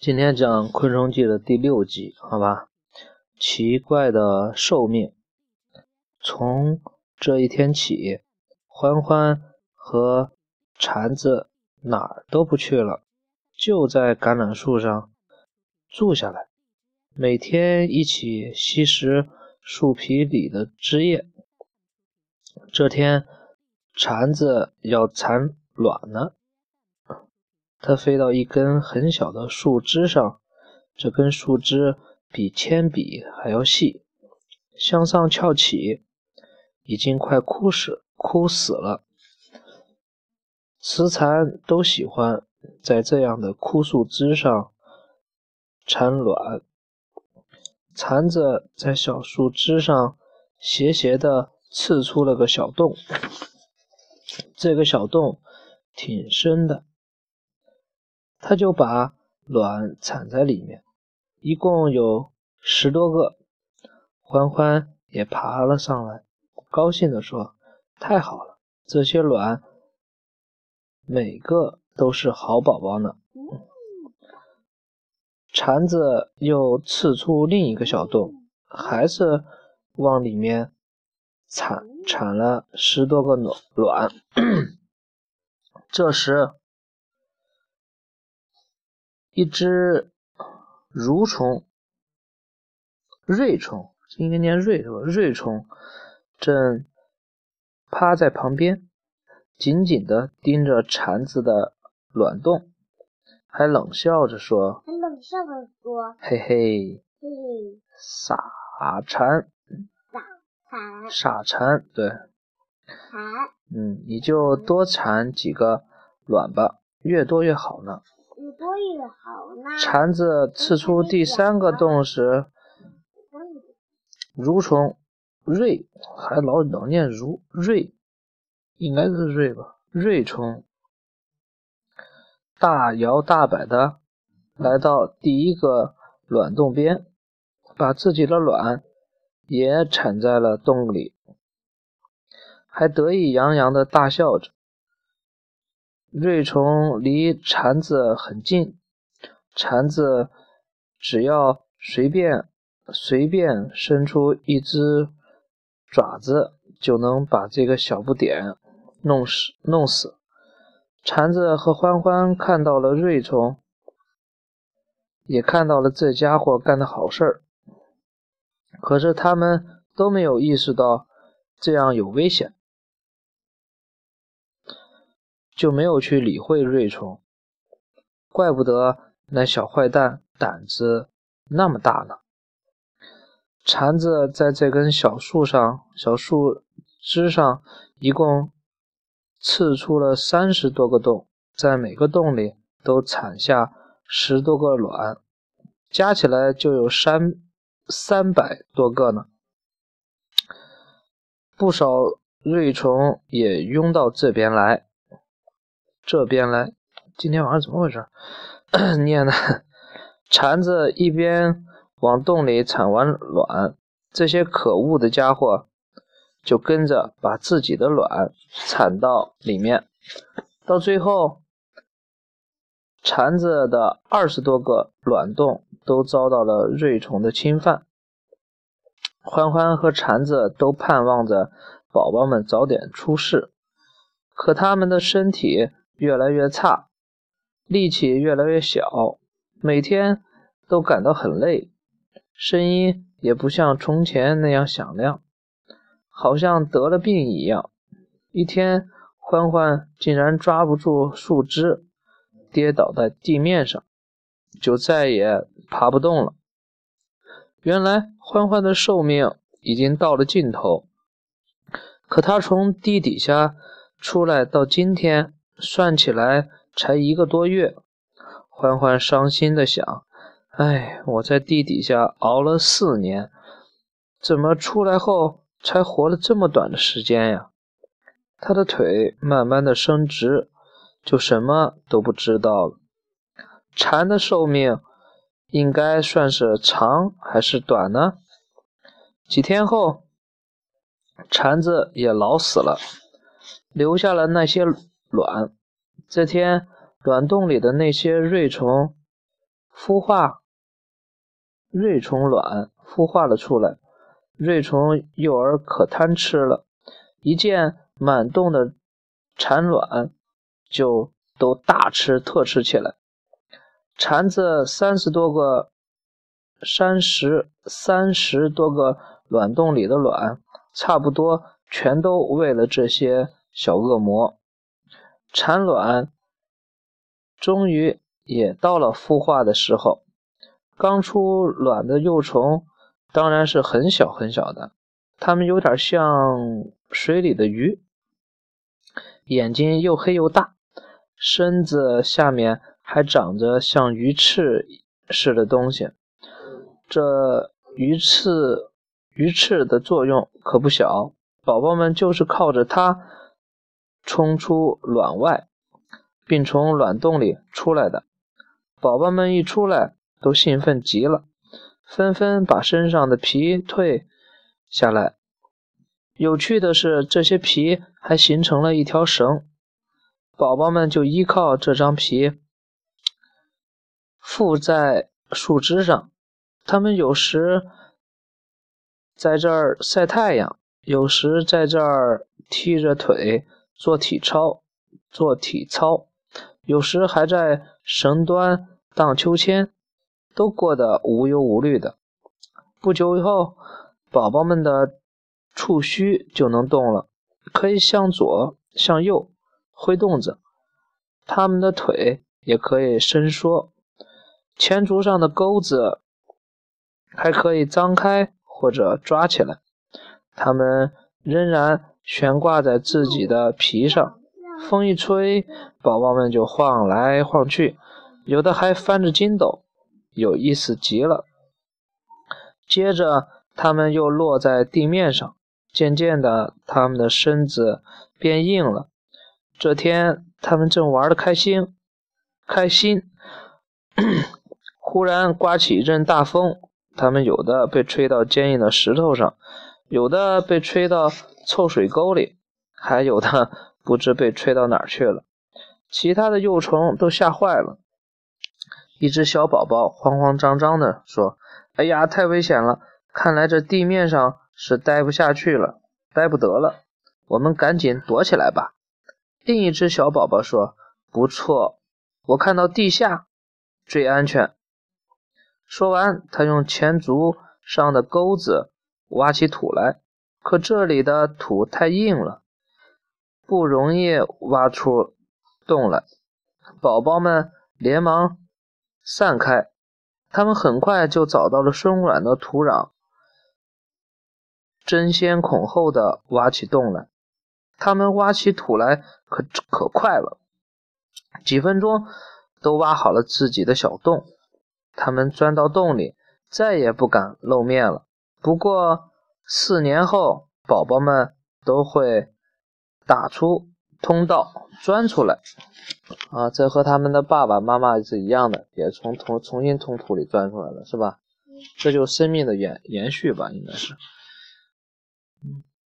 今天讲《昆虫记》的第六集，好吧？奇怪的寿命。从这一天起，欢欢和蝉子哪儿都不去了，就在橄榄树上住下来，每天一起吸食树皮里的汁液。这天，蝉子要产卵了。它飞到一根很小的树枝上，这根树枝比铅笔还要细，向上翘起，已经快枯死枯死了。雌蚕都喜欢在这样的枯树枝上产卵。蚕子在小树枝上斜斜地刺出了个小洞，这个小洞挺深的。他就把卵产在里面，一共有十多个。欢欢也爬了上来，高兴地说：“太好了，这些卵每个都是好宝宝呢。”蝉子又刺出另一个小洞，还是往里面产产了十多个卵卵。这时，一只蠕虫、瑞虫，应该念瑞是吧？瑞虫正趴在旁边，紧紧地盯着蝉子的卵洞，还冷笑着说：“还冷笑着说，嘿嘿，嘿嘿，傻蝉，傻蝉，傻蝉，对，蝉，嗯，你就多产几个卵吧，越多越好呢。”越多越好呢。蝉子刺出第三个洞时，蠕虫瑞还老老念蠕瑞，应该是瑞吧？瑞虫大摇大摆的来到第一个卵洞边，把自己的卵也产在了洞里，还得意洋洋的大笑着。瑞虫离蝉子很近，蝉子只要随便随便伸出一只爪子，就能把这个小不点弄死弄死。蝉子和欢欢看到了瑞虫，也看到了这家伙干的好事儿，可是他们都没有意识到这样有危险。就没有去理会瑞虫，怪不得那小坏蛋胆子那么大呢。蝉子在这根小树上、小树枝上，一共刺出了三十多个洞，在每个洞里都产下十多个卵，加起来就有三三百多个呢。不少瑞虫也拥到这边来。这边来，今天晚上怎么回事？念的 蝉子一边往洞里产完卵，这些可恶的家伙就跟着把自己的卵产到里面。到最后，蝉子的二十多个卵洞都遭到了瑞虫的侵犯。欢欢和蝉子都盼望着宝宝们早点出世，可他们的身体。越来越差，力气越来越小，每天都感到很累，声音也不像从前那样响亮，好像得了病一样。一天，欢欢竟然抓不住树枝，跌倒在地面上，就再也爬不动了。原来，欢欢的寿命已经到了尽头，可他从地底下出来到今天。算起来才一个多月，欢欢伤心的想：“哎，我在地底下熬了四年，怎么出来后才活了这么短的时间呀？”他的腿慢慢的伸直，就什么都不知道了。蝉的寿命应该算是长还是短呢？几天后，蝉子也老死了，留下了那些。卵，这天，卵洞里的那些瑞虫孵化芮虫卵，孵化了出来。芮虫幼儿可贪吃了，一见满洞的产卵，就都大吃特吃起来。蝉子三十多个，三十三十多个卵洞里的卵，差不多全都喂了这些小恶魔。产卵终于也到了孵化的时候，刚出卵的幼虫。当然是很小很小的，它们有点像水里的鱼，眼睛又黑又大，身子下面还长着像鱼翅似的东西。这鱼翅鱼翅的作用可不小，宝宝们就是靠着它冲出卵外，并从卵洞里出来的。宝宝们一出来，都兴奋极了。纷纷把身上的皮退下来。有趣的是，这些皮还形成了一条绳，宝宝们就依靠这张皮附在树枝上。他们有时在这儿晒太阳，有时在这儿踢着腿做体操，做体操，有时还在绳端荡秋千。都过得无忧无虑的。不久以后，宝宝们的触须就能动了，可以向左、向右挥动着。他们的腿也可以伸缩，前足上的钩子还可以张开或者抓起来。它们仍然悬挂在自己的皮上，风一吹，宝宝们就晃来晃去，有的还翻着筋斗。有意思极了。接着，他们又落在地面上，渐渐的，他们的身子变硬了。这天，他们正玩得开心，开心，忽然刮起一阵大风，他们有的被吹到坚硬的石头上，有的被吹到臭水沟里，还有的 不知被吹到哪儿去了。其他的幼虫都吓坏了。一只小宝宝慌慌张张地说：“哎呀，太危险了！看来这地面上是待不下去了，待不得了。我们赶紧躲起来吧。”另一只小宝宝说：“不错，我看到地下最安全。”说完，他用前足上的钩子挖起土来，可这里的土太硬了，不容易挖出洞来。宝宝们连忙。散开，他们很快就找到了松软的土壤，争先恐后的挖起洞来。他们挖起土来可可快了，几分钟都挖好了自己的小洞。他们钻到洞里，再也不敢露面了。不过四年后，宝宝们都会打出通道，钻出来。啊，这和他们的爸爸妈妈是一样的，也从从重新从土里钻出来了，是吧？这就是生命的延延续吧，应该是。嗯。